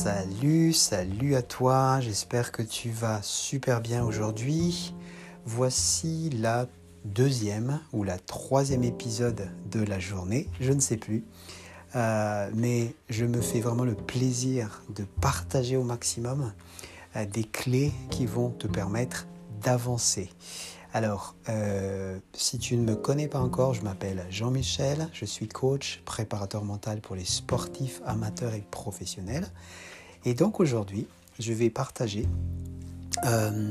Salut, salut à toi, j'espère que tu vas super bien aujourd'hui. Voici la deuxième ou la troisième épisode de la journée, je ne sais plus. Euh, mais je me fais vraiment le plaisir de partager au maximum euh, des clés qui vont te permettre d'avancer. Alors, euh, si tu ne me connais pas encore, je m'appelle Jean-Michel, je suis coach, préparateur mental pour les sportifs amateurs et professionnels. Et donc aujourd'hui, je vais partager euh,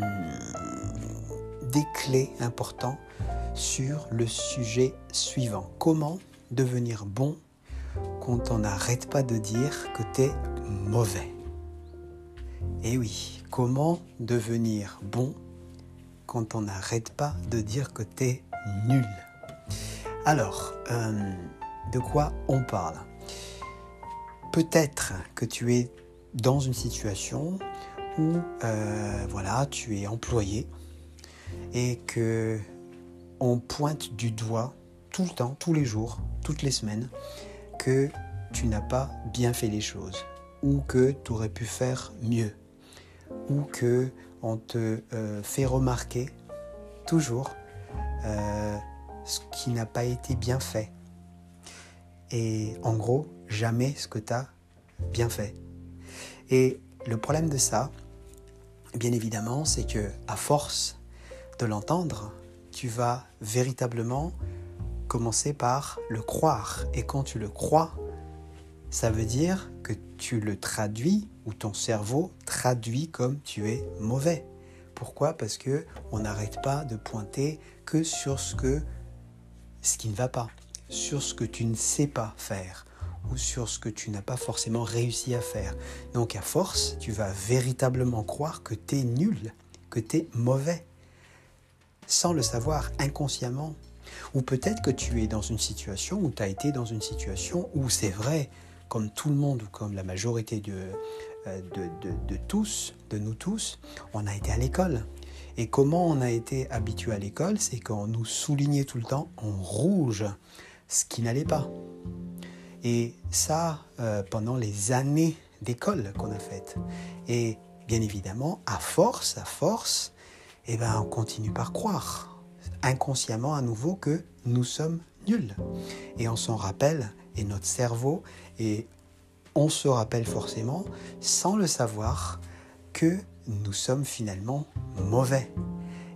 des clés importantes sur le sujet suivant. Comment devenir bon quand on n'arrête pas de dire que tu es mauvais? Et eh oui, comment devenir bon quand on n'arrête pas de dire que tu es nul? Alors, euh, de quoi on parle? Peut-être que tu es dans une situation où euh, voilà, tu es employé et que on pointe du doigt tout le temps, tous les jours, toutes les semaines, que tu n'as pas bien fait les choses ou que tu aurais pu faire mieux ou que on te euh, fait remarquer toujours euh, ce qui n'a pas été bien fait. Et en gros, jamais ce que tu as bien fait. Et le problème de ça, bien évidemment, c'est que à force de l'entendre, tu vas véritablement commencer par le croire. Et quand tu le crois, ça veut dire que tu le traduis ou ton cerveau traduit comme tu es mauvais. Pourquoi? Parce que on n'arrête pas de pointer que sur ce que ce qui ne va pas, sur ce que tu ne sais pas faire ou sur ce que tu n'as pas forcément réussi à faire. Donc à force, tu vas véritablement croire que tu es nul, que tu es mauvais sans le savoir inconsciemment. Ou peut-être que tu es dans une situation où tu as été dans une situation où c'est vrai, comme tout le monde ou comme la majorité euh, de, de, tous, de nous tous, on a été à l'école. Et comment on a été habitué à l'école, c'est qu'on nous soulignait tout le temps en rouge ce qui n'allait pas. Et ça, euh, pendant les années d'école qu'on a faites. Et bien évidemment, à force, à force, eh ben, on continue par croire, inconsciemment à nouveau, que nous sommes nuls. Et on s'en rappelle et notre cerveau et on se rappelle forcément, sans le savoir, que nous sommes finalement mauvais.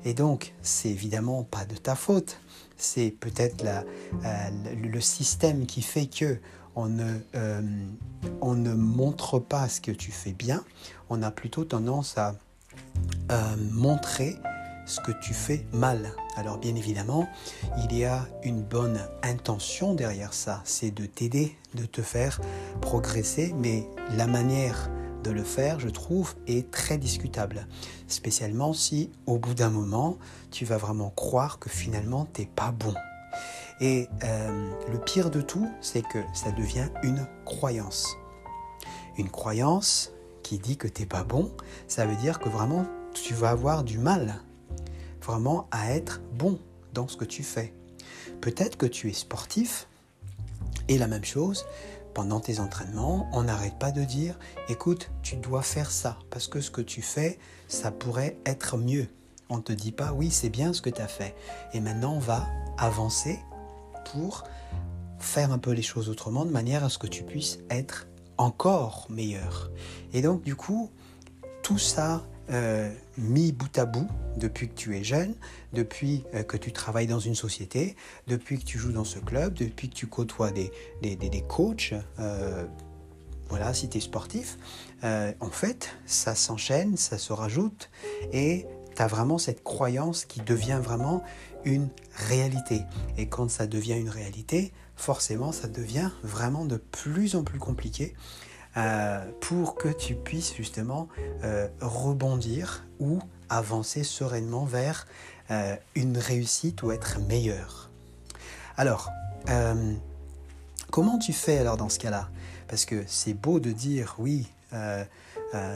Et donc, c'est évidemment pas de ta faute. C'est peut-être euh, le système qui fait que on ne, euh, on ne montre pas ce que tu fais bien. On a plutôt tendance à euh, montrer ce que tu fais mal. Alors bien évidemment, il y a une bonne intention derrière ça, c'est de t'aider, de te faire progresser, mais la manière de le faire, je trouve, est très discutable. Spécialement si au bout d'un moment, tu vas vraiment croire que finalement, t'es pas bon. Et euh, le pire de tout, c'est que ça devient une croyance. Une croyance qui dit que t'es pas bon, ça veut dire que vraiment tu vas avoir du mal vraiment à être bon dans ce que tu fais. Peut-être que tu es sportif et la même chose, pendant tes entraînements, on n'arrête pas de dire, écoute, tu dois faire ça, parce que ce que tu fais, ça pourrait être mieux. On ne te dit pas, oui, c'est bien ce que tu as fait. Et maintenant, on va avancer pour faire un peu les choses autrement, de manière à ce que tu puisses être encore meilleur. Et donc, du coup, tout ça euh, mis bout à bout depuis que tu es jeune, depuis euh, que tu travailles dans une société, depuis que tu joues dans ce club, depuis que tu côtoies des, des, coachs, euh, voilà, si tu es sportif, en fait, ça s'enchaîne, ça se rajoute et tu as vraiment cette croyance qui devient vraiment une réalité. Et quand ça devient une réalité, forcément, ça devient vraiment de plus en plus compliqué euh, pour que tu puisses justement euh, rebondir ou avancer sereinement vers euh, une réussite ou être meilleur. Alors, comment tu fais alors dans ce cas-là? Parce que c'est beau de dire oui,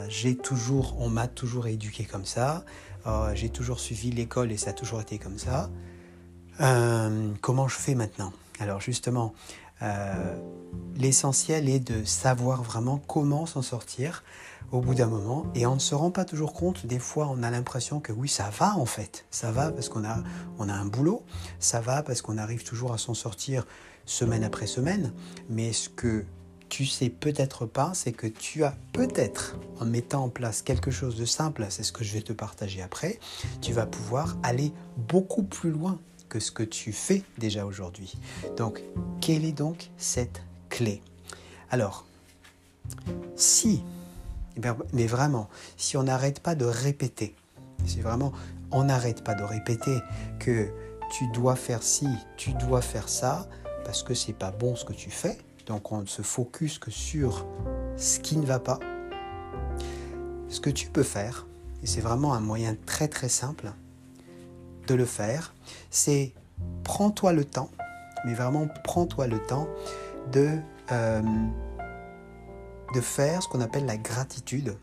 j'ai toujours, on m'a toujours éduqué comme ça, j'ai toujours suivi l'école et ça a toujours été comme ça. comment je fais maintenant? Alors justement, euh, l'essentiel est de savoir vraiment comment s'en sortir au bout d'un moment et on ne se rend pas toujours compte. Des fois, on a l'impression que oui, ça va en fait. Ça va parce qu'on a, on a un boulot, ça va parce qu'on arrive toujours à s'en sortir semaine après semaine. Mais ce que tu sais peut-être pas, c'est que tu as peut-être, en mettant en place quelque chose de simple, c'est ce que je vais te partager après, tu vas pouvoir aller beaucoup plus loin que ce que tu fais déjà aujourd'hui. Donc, quelle est donc cette clé? Alors, si eh mais vraiment, si on n'arrête pas de répéter, si vraiment on n'arrête pas de répéter que tu dois faire ci, tu dois faire ça, parce que c'est pas bon ce que tu fais, donc on ne se focus que sur ce qui ne va pas. Ce que tu peux faire, et c'est vraiment un moyen très très simple de le faire, c'est prends-toi le temps, mais vraiment prends-toi le temps de euh, de faire ce qu'on appelle la gratitude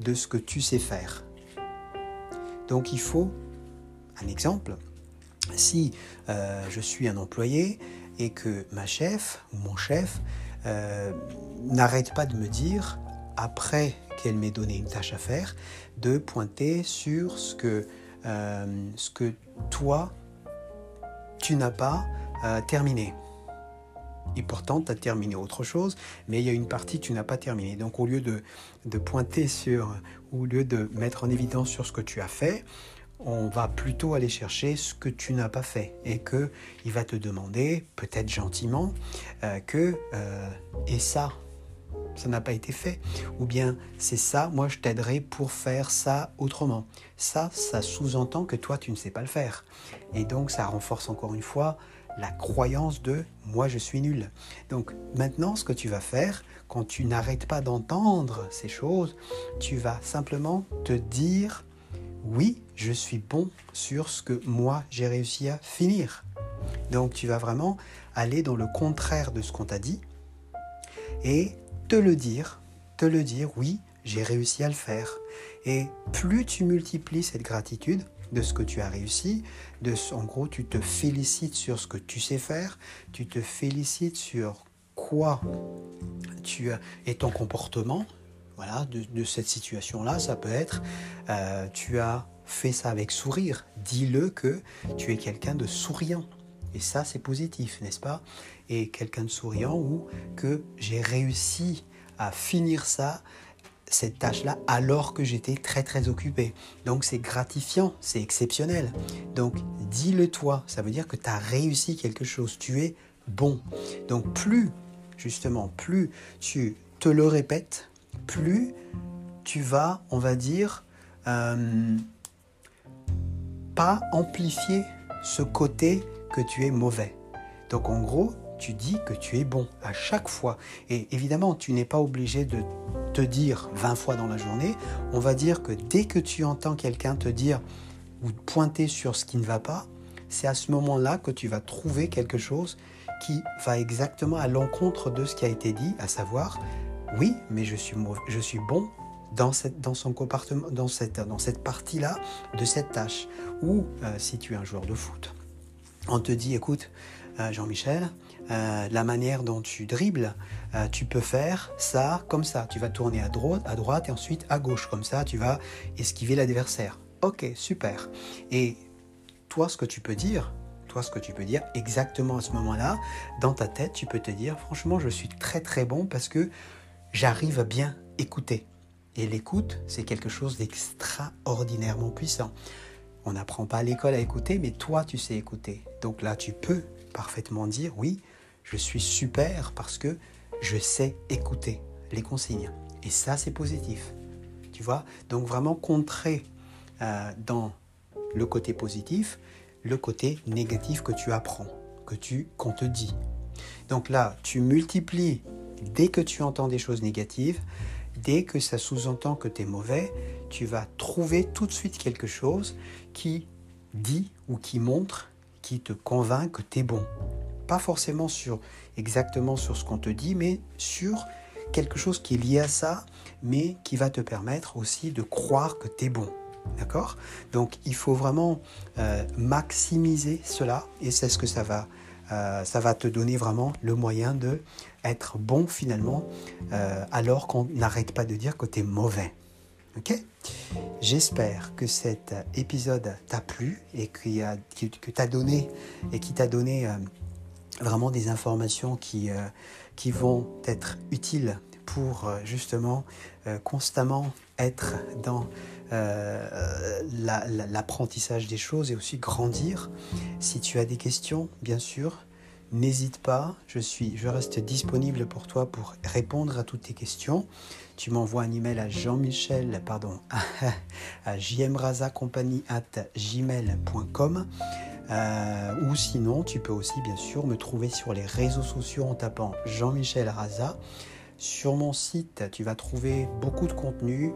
de ce que tu sais faire. Donc il faut un exemple. Si euh, je suis un employé et que ma chef ou mon chef euh, n'arrête pas de me dire, après qu'elle m'ait donné une tâche à faire, de pointer sur ce que, euh, ce que toi, tu n'as pas terminé et pourtant tu as terminé autre chose, mais il y a une partie que tu n'as pas terminée. Donc au lieu de, pointer sur, au lieu de mettre en évidence sur ce que tu as fait, on va plutôt aller chercher ce que tu n'as pas fait et que il va te demander, peut-être gentiment, euh, que euh, et ça, ça n'a pas été fait. Ou bien c'est ça, moi je t'aiderai pour faire ça autrement. Ça, ça sous-entend que toi tu ne sais pas le faire. Et donc ça renforce encore une fois la croyance de moi je suis nul. Donc maintenant ce que tu vas faire, quand tu n'arrêtes pas d'entendre ces choses, tu vas simplement te dire oui, je suis bon sur ce que moi j'ai réussi à finir. Donc tu vas vraiment aller dans le contraire de ce qu'on t'a dit et te le dire, te le dire oui, j'ai réussi à le faire. Et plus tu multiplies cette gratitude, de ce que tu as réussi. De, en gros, tu te félicites sur ce que tu sais faire. Tu te félicites sur quoi tu as et ton comportement. Voilà, de, cette situation-là, ça peut être euh, tu as fait ça avec sourire. Dis-le que tu es quelqu'un de souriant. Et ça, c'est positif, n'est-ce pas? Et quelqu'un de souriant ou que j'ai réussi à finir ça cette tâche-là alors que j'étais très très occupé. Donc c'est gratifiant, c'est exceptionnel. Donc dis-le toi, ça veut dire que tu as réussi quelque chose, tu es bon. Donc plus, justement, plus tu te le répètes, plus tu vas, on va dire, euh, pas amplifier ce côté que tu es mauvais. Donc en gros, tu dis que tu es bon à chaque fois. Et évidemment, tu n'es pas obligé de te dire 20 fois dans la journée. On va dire que dès que tu entends quelqu'un te dire ou pointer sur ce qui ne va pas, c'est à ce moment-là que tu vas trouver quelque chose qui va exactement à l'encontre de ce qui a été dit, à savoir, oui, mais je suis, je suis bon dans, cette, dans son comportement, dans cette, dans cette partie-là de cette tâche. Ou euh, si tu es un joueur de foot, on te dit, écoute, euh, Jean-Michel, euh, la manière dont tu dribbles, euh, tu peux faire ça comme ça. Tu vas tourner à droite, à droite et ensuite à gauche. Comme ça, tu vas esquiver l'adversaire. Ok, super. Et toi, ce que tu peux dire, toi, ce que tu peux dire exactement à ce moment-là, dans ta tête, tu peux te dire, franchement, je suis très très bon parce que j'arrive à bien écouter. Et l'écoute, c'est quelque chose d'extraordinairement puissant. On n'apprend pas à l'école à écouter, mais toi, tu sais écouter. Donc là, tu peux parfaitement dire oui, je suis super parce que je sais écouter les consignes. Et ça, c'est positif. Tu vois? Donc vraiment contrer euh, dans le côté positif le côté négatif que tu apprends, que tu qu'on te dit. Donc là, tu multiplies dès que tu entends des choses négatives, dès que ça sous-entend que tu es mauvais, tu vas trouver tout de suite quelque chose qui dit ou qui montre qui te convainc que tu es bon. Pas forcément sur exactement sur ce qu'on te dit, mais sur quelque chose qui est lié à ça, mais qui va te permettre aussi de croire que tu es bon. D'accord? Donc il faut vraiment euh, maximiser cela et c'est ce que ça va ça va te donner vraiment le moyen de être bon finalement, alors qu'on n'arrête pas de dire que tu es mauvais. J'espère que cet épisode t'a plu et que t'a donné et qui t'a donné vraiment des informations qui, qui vont être utiles pour justement constamment être dans euh, l'apprentissage des choses et aussi grandir. Si tu as des questions, bien sûr, n'hésite pas. Je, suis, je reste disponible pour toi pour répondre à toutes tes questions. Tu m'envoies un email à Jean-Michel, pardon, à gmail.com. Euh, ou sinon, tu peux aussi bien sûr me trouver sur les réseaux sociaux en tapant Jean-Michel Raza. Sur mon site, tu vas trouver beaucoup de contenu.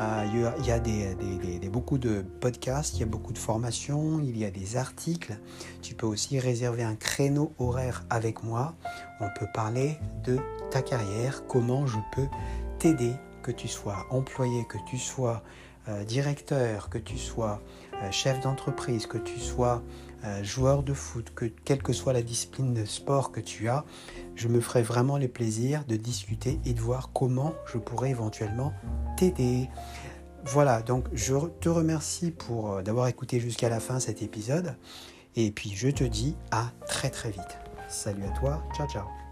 Euh, il y a, beaucoup de podcasts, il y a beaucoup de formations, il y a des articles. Tu peux aussi réserver un créneau horaire avec moi. On peut parler de ta carrière, comment je peux t'aider, que tu sois employé, que tu sois euh, directeur, que tu sois euh, chef d'entreprise, que tu sois joueur de foot, que quelle que soit la discipline de sport que tu as, je me ferai vraiment le plaisir de discuter et de voir comment je pourrais éventuellement t'aider. Voilà, donc je te remercie pour euh, d'avoir écouté jusqu'à la fin cet épisode et puis je te dis à très très vite. Salut à toi, ciao ciao.